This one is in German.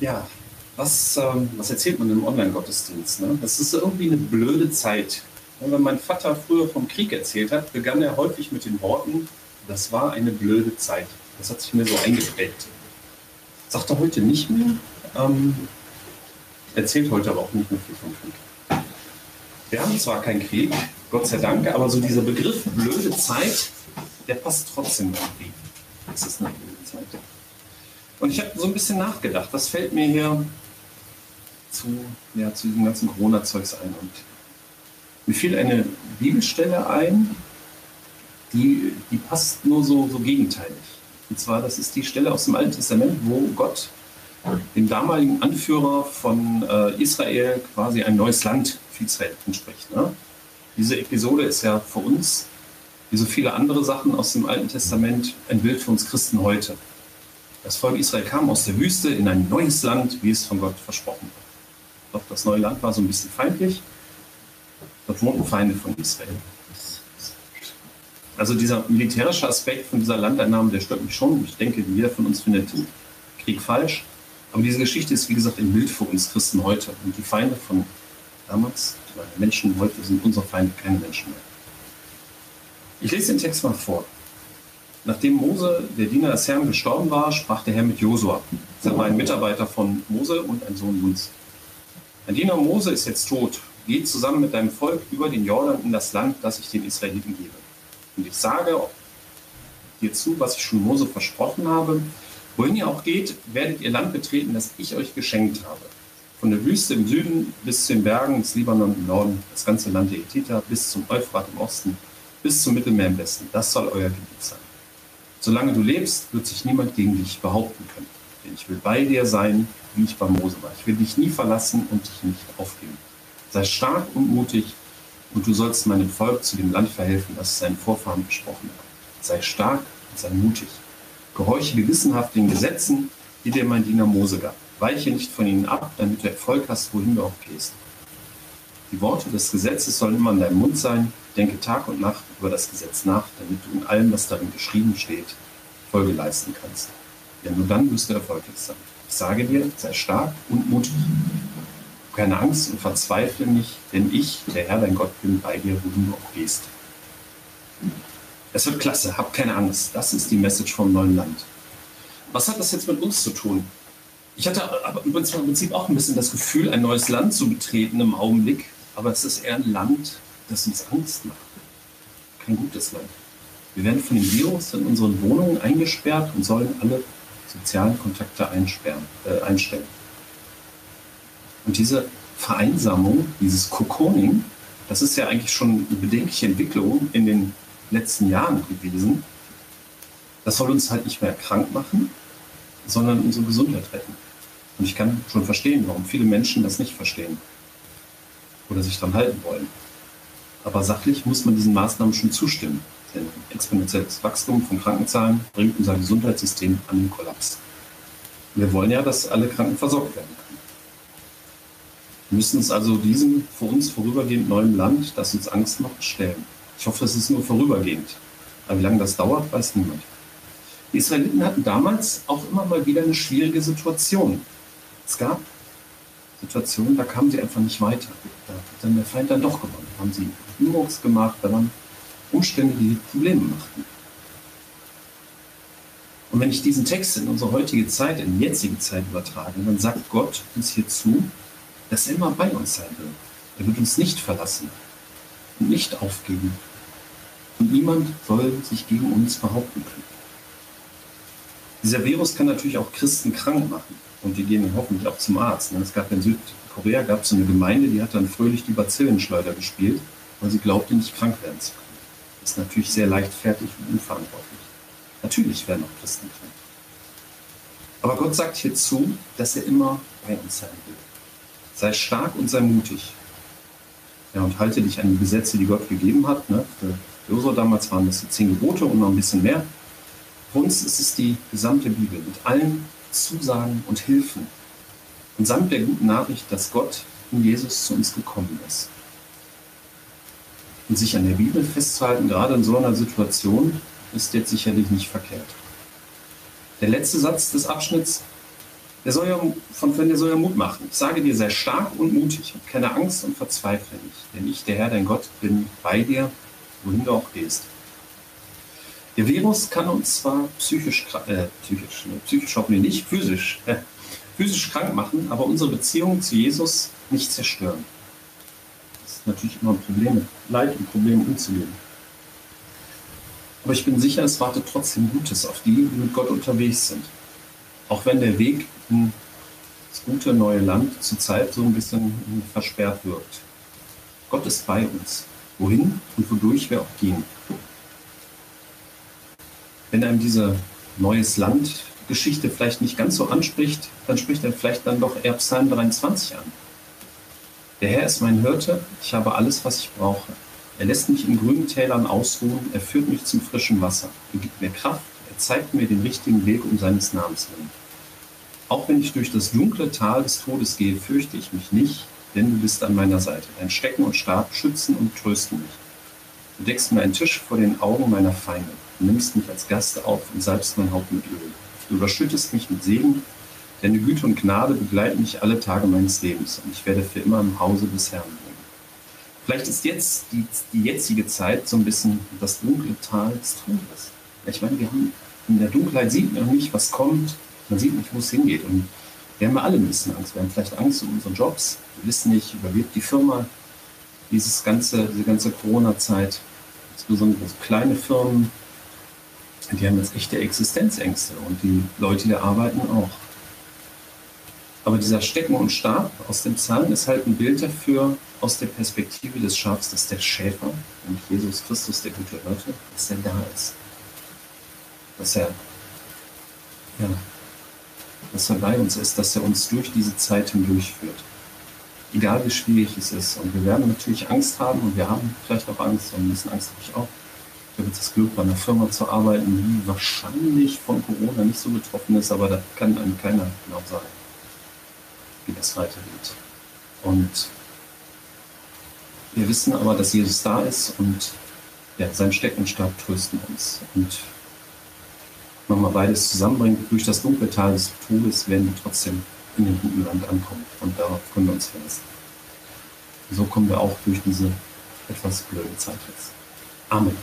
Ja, was, ähm, was erzählt man im Online-Gottesdienst? Ne? Das ist irgendwie eine blöde Zeit. Und wenn mein Vater früher vom Krieg erzählt hat, begann er häufig mit den Worten, das war eine blöde Zeit. Das hat sich mir so eingeprägt. Sagt er heute nicht mehr, ähm, erzählt heute aber auch nicht mehr viel vom Krieg. Wir haben zwar keinen Krieg, Gott sei Dank, aber so dieser Begriff blöde Zeit, der passt trotzdem irgendwie. Das ist eine blöde Zeit. Und ich habe so ein bisschen nachgedacht, was fällt mir hier zu, ja, zu diesem ganzen Corona-Zeugs ein. Und mir fiel eine Bibelstelle ein, die, die passt nur so, so gegenteilig. Und zwar, das ist die Stelle aus dem Alten Testament, wo Gott dem damaligen Anführer von äh, Israel quasi ein neues Land spricht. Ne? Diese Episode ist ja für uns, wie so viele andere Sachen aus dem Alten Testament, ein Bild für uns Christen heute. Das Volk Israel kam aus der Wüste in ein neues Land, wie es von Gott versprochen wird. Doch das neue Land war so ein bisschen feindlich. Dort wohnten Feinde von Israel. Also dieser militärische Aspekt von dieser Landeinnahme, der stört mich schon. Ich denke, jeder von uns findet Krieg falsch. Aber diese Geschichte ist, wie gesagt, ein Bild für uns Christen heute. Und die Feinde von damals, die Menschen heute, sind unsere Feinde keine Menschen mehr. Ich lese den Text mal vor. Nachdem Mose, der Diener des Herrn, gestorben war, sprach der Herr mit Josua. Er war ein Mitarbeiter von Mose und ein Sohn Nuns. Ein Diener Mose ist jetzt tot. Geh zusammen mit deinem Volk über den Jordan in das Land, das ich den Israeliten gebe. Und ich sage dir zu, was ich schon Mose versprochen habe. Wohin ihr auch geht, werdet ihr Land betreten, das ich euch geschenkt habe. Von der Wüste im Süden bis zu den Bergen des Libanon im Norden, das ganze Land der Ethiter bis zum Euphrat im Osten, bis zum Mittelmeer im Westen. Das soll euer Gebiet sein. Solange du lebst, wird sich niemand gegen dich behaupten können. Denn ich will bei dir sein, wie ich bei Mose war. Ich will dich nie verlassen und dich nicht aufgeben. Sei stark und mutig und du sollst meinem Volk zu dem Land verhelfen, das seinen Vorfahren besprochen hat. Sei stark und sei mutig. Gehorche gewissenhaft den Gesetzen, die dir mein Diener Mose gab. Weiche nicht von ihnen ab, damit du Erfolg hast, wohin du auch gehst. Die Worte des Gesetzes sollen immer in deinem Mund sein. Denke Tag und Nacht über das Gesetz nach, damit du in allem, was darin geschrieben steht, Folge leisten kannst. Denn nur dann wirst du erfolgreich sein. Ich sage dir, sei stark und mutig. Keine Angst und verzweifle nicht, denn ich, der Herr, dein Gott, bin bei dir, wo du auch gehst. Es wird klasse, hab keine Angst. Das ist die Message vom neuen Land. Was hat das jetzt mit uns zu tun? Ich hatte aber im Prinzip auch ein bisschen das Gefühl, ein neues Land zu betreten im Augenblick, aber es ist eher ein Land, das uns Angst macht. Kein gutes Land. Wir werden von dem Virus in unseren Wohnungen eingesperrt und sollen alle sozialen Kontakte einsperren, äh, einstellen. Und diese Vereinsamung, dieses Cocooning, das ist ja eigentlich schon eine bedenkliche Entwicklung in den letzten Jahren gewesen. Das soll uns halt nicht mehr krank machen, sondern unsere Gesundheit retten. Und ich kann schon verstehen, warum viele Menschen das nicht verstehen oder sich daran halten wollen. Aber sachlich muss man diesen Maßnahmen schon zustimmen. Denn exponentielles Wachstum von Krankenzahlen bringt unser Gesundheitssystem an den Kollaps. Wir wollen ja, dass alle Kranken versorgt werden können. Wir müssen uns also diesem für uns vorübergehend neuen Land, das uns Angst macht, stellen. Ich hoffe, es ist nur vorübergehend. Aber wie lange das dauert, weiß niemand. Die Israeliten hatten damals auch immer mal wieder eine schwierige Situation. Es gab Situationen, da kamen sie einfach nicht weiter. Dann der Feind dann doch gewonnen. Haben sie Übungs gemacht, da waren Umstände, die Probleme machten. Und wenn ich diesen Text in unsere heutige Zeit, in die jetzige Zeit übertrage, dann sagt Gott uns hierzu, dass er immer bei uns sein will. Er wird uns nicht verlassen und nicht aufgeben. Und niemand soll sich gegen uns behaupten können. Dieser Virus kann natürlich auch Christen krank machen. Und die gehen hoffentlich auch zum Arzt. Es gab in Südkorea gab es eine Gemeinde, die hat dann fröhlich die Bazillenschleuder gespielt, weil sie glaubte, nicht krank werden zu können. Das ist natürlich sehr leichtfertig und unverantwortlich. Natürlich werden auch Christen krank. Aber Gott sagt hierzu, dass er immer bei uns sein will. Sei stark und sei mutig. Ja, und halte dich an die Gesetze, die Gott gegeben hat. Ne? Für Josua damals waren das die zehn Gebote und noch ein bisschen mehr. Für uns ist es die gesamte Bibel mit allen Zusagen und Hilfen und samt der guten Nachricht, dass Gott in Jesus zu uns gekommen ist. Und sich an der Bibel festzuhalten, gerade in so einer Situation, ist jetzt sicherlich nicht verkehrt. Der letzte Satz des Abschnitts Der soll ja, von, von der soll ja Mut machen. Ich sage dir, sei stark und mutig und keine Angst und verzweifle nicht. Denn ich, der Herr, dein Gott, bin bei dir, wohin du auch gehst. Der Virus kann uns zwar psychisch, äh, psychisch, ne, psychisch hoffentlich nicht, physisch, äh, physisch krank machen, aber unsere Beziehung zu Jesus nicht zerstören. Das ist natürlich immer ein Problem, Leid und Probleme umzugehen. Aber ich bin sicher, es wartet trotzdem Gutes auf die, die mit Gott unterwegs sind. Auch wenn der Weg in das gute neue Land zurzeit so ein bisschen versperrt wirkt. Gott ist bei uns, wohin und wodurch wir auch gehen. Wenn einem diese neues Land Geschichte vielleicht nicht ganz so anspricht, dann spricht er vielleicht dann doch eher Psalm 23 an. Der Herr ist mein Hirte, ich habe alles, was ich brauche. Er lässt mich in grünen Tälern ausruhen, er führt mich zum frischen Wasser, er gibt mir Kraft, er zeigt mir den richtigen Weg um seines Namens willen. Auch wenn ich durch das dunkle Tal des Todes gehe, fürchte ich mich nicht, denn du bist an meiner Seite. Dein Stecken und Stab schützen und trösten mich. Du deckst mir einen Tisch vor den Augen meiner Feinde. Nimmst mich als Gast auf und salbst mein Haupt mit Öl. Du überschüttest mich mit Segen. Deine Güte und Gnade begleiten mich alle Tage meines Lebens und ich werde für immer im Hause des Herrn wohnen. Vielleicht ist jetzt die, die jetzige Zeit so ein bisschen das dunkle Tal des Todes. Ich meine, wir haben in der Dunkelheit sieht man nicht, was kommt, man sieht nicht, wo es hingeht. Und wir haben alle ein bisschen Angst. Wir haben vielleicht Angst um unsere Jobs. Wir wissen nicht, überlebt die Firma dieses ganze, diese ganze Corona-Zeit. Insbesondere so kleine Firmen, die haben jetzt echte Existenzängste und die Leute, die arbeiten auch. Aber dieser Stecken und Stab aus dem Psalm ist halt ein Bild dafür, aus der Perspektive des Schafs, dass der Schäfer, nämlich Jesus Christus, der gute Hirte, dass er da ist. Dass er ja, dass er bei uns ist, dass er uns durch diese Zeit hindurchführt. Egal wie schwierig es ist. Und wir werden natürlich Angst haben und wir haben vielleicht auch Angst und müssen Angst habe ich auch. Ich habe jetzt das Glück, bei einer Firma zu arbeiten, die wahrscheinlich von Corona nicht so betroffen ist, aber da kann einem keiner genau sagen, wie das weitergeht. Und wir wissen aber, dass Jesus da ist und ja, sein Steckenstab trösten uns. Und nochmal beides zusammenbringt, durch das dunkle Tal des Todes werden wir trotzdem in dem guten Land ankommen. Und darauf können wir uns verlassen. So kommen wir auch durch diese etwas blöde Zeit jetzt. Amen.